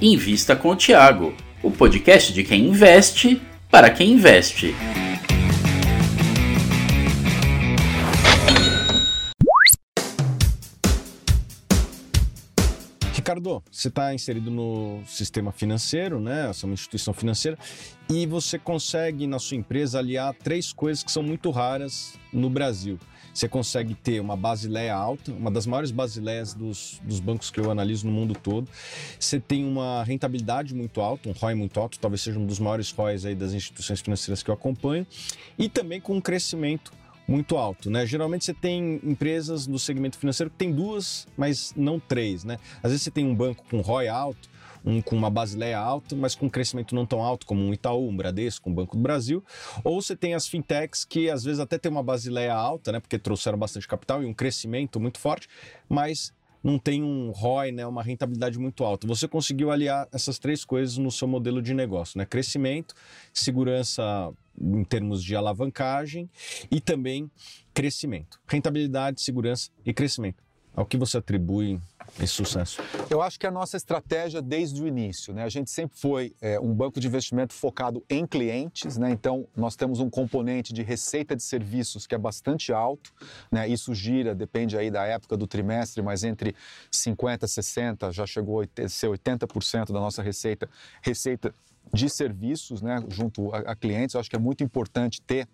Invista com o Tiago, o podcast de quem investe para quem investe. Ricardo, você está inserido no sistema financeiro, né? Você é uma instituição financeira e você consegue na sua empresa aliar três coisas que são muito raras no Brasil. Você consegue ter uma basileia alta, uma das maiores basileias dos, dos bancos que eu analiso no mundo todo. Você tem uma rentabilidade muito alta, um ROI muito alto, talvez seja um dos maiores ROIs aí das instituições financeiras que eu acompanho, e também com um crescimento muito alto, né? Geralmente você tem empresas no segmento financeiro que tem duas, mas não três, né? Às vezes você tem um banco com ROI alto, um com uma basileia alta, mas com um crescimento não tão alto como um Itaú, um Bradesco, um Banco do Brasil, ou você tem as fintechs que às vezes até tem uma basileia alta, né, porque trouxeram bastante capital e um crescimento muito forte, mas não tem um ROI, né, uma rentabilidade muito alta. Você conseguiu aliar essas três coisas no seu modelo de negócio, né? Crescimento, segurança em termos de alavancagem e também crescimento. Rentabilidade, segurança e crescimento. Ao que você atribui esse sucesso? Eu acho que a nossa estratégia desde o início, né? A gente sempre foi é, um banco de investimento focado em clientes, né? Então nós temos um componente de receita de serviços que é bastante alto, né? Isso gira, depende aí da época do trimestre, mas entre 50 e 60 já chegou a ser 80% da nossa receita, receita de serviços, né? Junto a, a clientes. Eu acho que é muito importante ter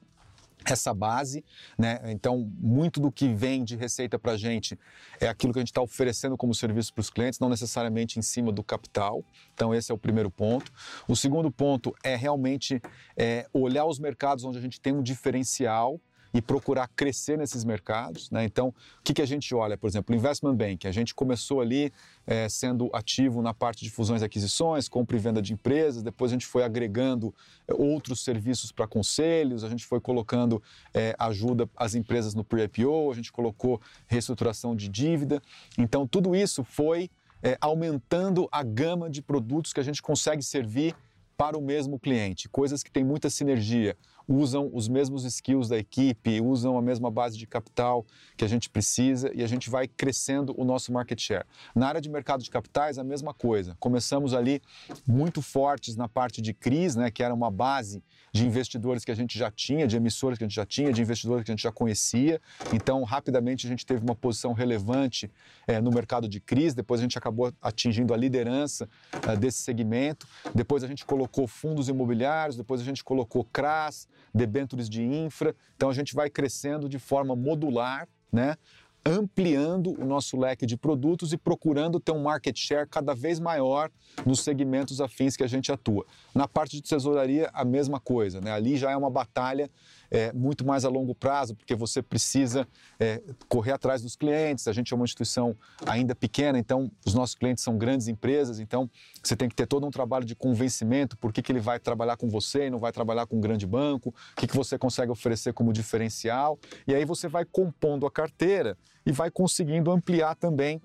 essa base, né? Então, muito do que vem de receita para a gente é aquilo que a gente está oferecendo como serviço para os clientes, não necessariamente em cima do capital. Então, esse é o primeiro ponto. O segundo ponto é realmente é, olhar os mercados onde a gente tem um diferencial e procurar crescer nesses mercados. Né? Então, o que, que a gente olha? Por exemplo, Investment Bank. A gente começou ali é, sendo ativo na parte de fusões e aquisições, compra e venda de empresas, depois a gente foi agregando é, outros serviços para conselhos, a gente foi colocando é, ajuda às empresas no pre-IPO, a gente colocou reestruturação de dívida. Então, tudo isso foi é, aumentando a gama de produtos que a gente consegue servir para o mesmo cliente, coisas que têm muita sinergia usam os mesmos skills da equipe, usam a mesma base de capital que a gente precisa e a gente vai crescendo o nosso market share. Na área de mercado de capitais, a mesma coisa. Começamos ali muito fortes na parte de CRIs, né, que era uma base de investidores que a gente já tinha, de emissores que a gente já tinha, de investidores que a gente já conhecia. Então, rapidamente a gente teve uma posição relevante é, no mercado de CRIs, depois a gente acabou atingindo a liderança uh, desse segmento, depois a gente colocou fundos imobiliários, depois a gente colocou CRAS, debêntures de infra. Então a gente vai crescendo de forma modular, né? Ampliando o nosso leque de produtos e procurando ter um market share cada vez maior nos segmentos afins que a gente atua. Na parte de tesouraria, a mesma coisa. Né? Ali já é uma batalha é, muito mais a longo prazo, porque você precisa é, correr atrás dos clientes. A gente é uma instituição ainda pequena, então os nossos clientes são grandes empresas, então você tem que ter todo um trabalho de convencimento por que, que ele vai trabalhar com você e não vai trabalhar com um grande banco, o que, que você consegue oferecer como diferencial. E aí você vai compondo a carteira e vai conseguindo ampliar também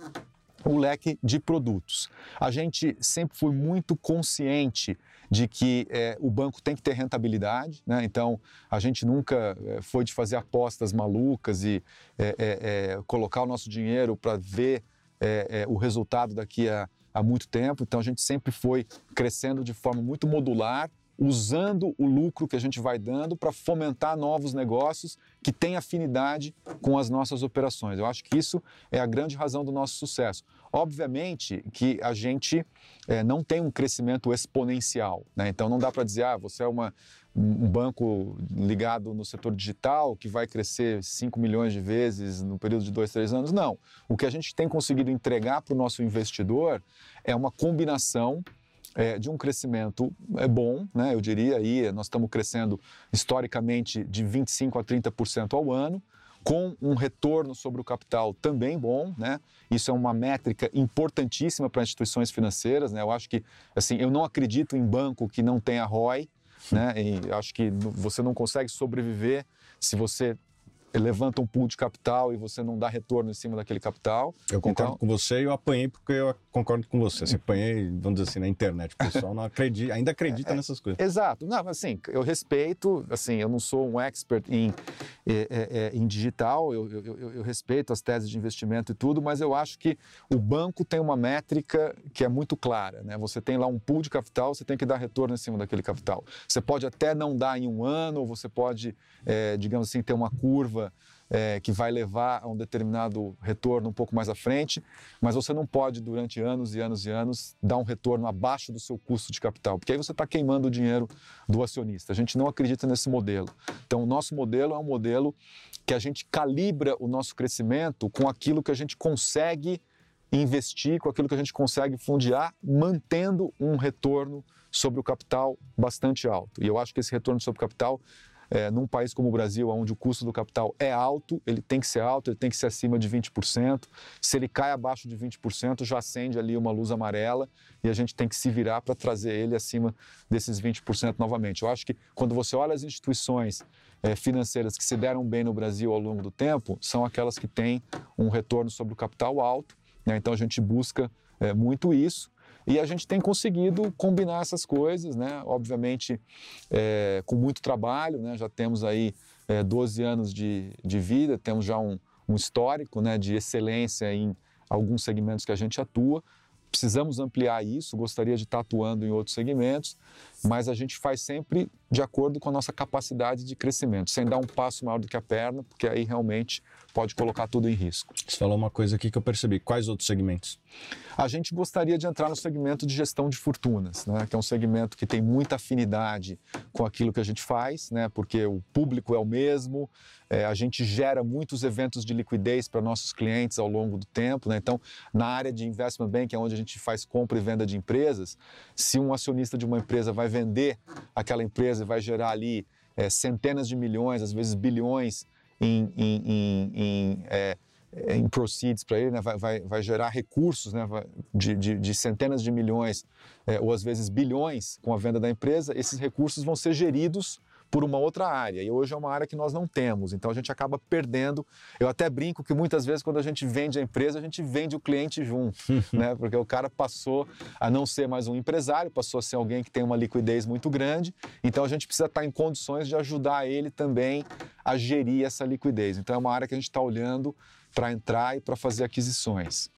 o leque de produtos. A gente sempre foi muito consciente de que é, o banco tem que ter rentabilidade, né? então a gente nunca é, foi de fazer apostas malucas e é, colocar o nosso dinheiro para ver o resultado daqui a muito tempo, então a gente sempre foi crescendo de forma muito modular usando o lucro que a gente vai dando para fomentar novos negócios que têm afinidade com as nossas operações. Eu acho que isso é a grande razão do nosso sucesso. Obviamente que a gente é, não tem um crescimento exponencial, né? então não dá para dizer, ah, você é uma, um banco ligado no setor digital que vai crescer 5 milhões de vezes no período de dois, três anos. Não. O que a gente tem conseguido entregar para o nosso investidor é uma combinação é, de um crescimento é bom, né? eu diria, aí nós estamos crescendo historicamente de 25% a 30% ao ano, com um retorno sobre o capital também bom, né? Isso é uma métrica importantíssima para instituições financeiras, né? Eu acho que, assim, eu não acredito em banco que não tenha ROI, né? E acho que você não consegue sobreviver se você levanta um pool de capital e você não dá retorno em cima daquele capital. Eu concordo Então- com você e eu apanhei porque eu concordo com você. Você apanhei, vamos dizer assim, na internet. O pessoal não acredita, ainda acredita nessas coisas. Exato. Não, assim, eu respeito, assim, eu não sou um expert em, é, é, é, em digital, eu, eu, eu- eu respeito as teses de investimento e tudo, mas eu acho que o banco tem uma métrica que é muito clara, né? Você tem lá um pool de capital, você tem que dar retorno em cima daquele capital. Você pode até não dar em um ano, ou você pode, é, digamos assim, ter uma curva é, que vai levar a um determinado retorno um pouco mais à frente, mas você não pode, durante anos e anos e anos, dar um retorno abaixo do seu custo de capital, porque aí você está queimando o dinheiro do acionista. A gente não acredita nesse modelo. Então, o nosso modelo é um modelo que a gente calibra o nosso crescimento com aquilo que a gente consegue investir, com aquilo que a gente consegue fundear, mantendo um retorno sobre o capital bastante alto. E eu acho que esse retorno sobre o capital é, num país como o Brasil, onde o custo do capital é alto, ele tem que ser alto, ele tem que ser acima de 20%. Se ele cai abaixo de 20%, já acende ali uma luz amarela e a gente tem que se virar para trazer ele acima desses 20% novamente. Eu acho que quando você olha as instituições é, financeiras que se deram bem no Brasil ao longo do tempo, são aquelas que têm um retorno sobre o capital alto. né? Então a gente busca é, muito isso. E a gente tem conseguido combinar essas coisas, né? Obviamente, é, com muito trabalho, né? Já temos aí é, 12 anos de, de vida, temos já um, um histórico né, de excelência em alguns segmentos que a gente atua. Precisamos ampliar isso, gostaria de estar atuando em outros segmentos, mas a gente faz sempre de acordo com a nossa capacidade de crescimento, sem dar um passo maior do que a perna, porque aí realmente pode colocar tudo em risco. Você falou uma coisa aqui que eu percebi. Quais outros segmentos? A gente gostaria de entrar no segmento de gestão de fortunas, né, que é um segmento que tem muita afinidade com aquilo que a gente faz, né, porque o público é o mesmo, é, a gente gera muitos eventos de liquidez para nossos clientes ao longo do tempo. Né, então, na área de investment bank, é onde a gente faz compra e venda de empresas, se um acionista de uma empresa vai vender aquela empresa e vai gerar ali é, centenas de milhões, às vezes bilhões em, em, em, em é, em proceeds para ele, né? vai, vai, vai, gerar recursos né? de, de, de, centenas de milhões é, ou às vezes bilhões com a venda da empresa, esses recursos vão ser geridos por uma outra área. E hoje é uma área que nós não temos, então a gente acaba perdendo. Eu até brinco que muitas vezes quando a gente vende a empresa, a gente vende o cliente junto, né? Porque o cara passou a não ser mais um empresário, passou a ser alguém que tem uma liquidez muito grande, então a gente precisa estar em condições de ajudar ele também a gerir essa liquidez. Então é uma área que a gente está olhando para entrar e para fazer aquisições.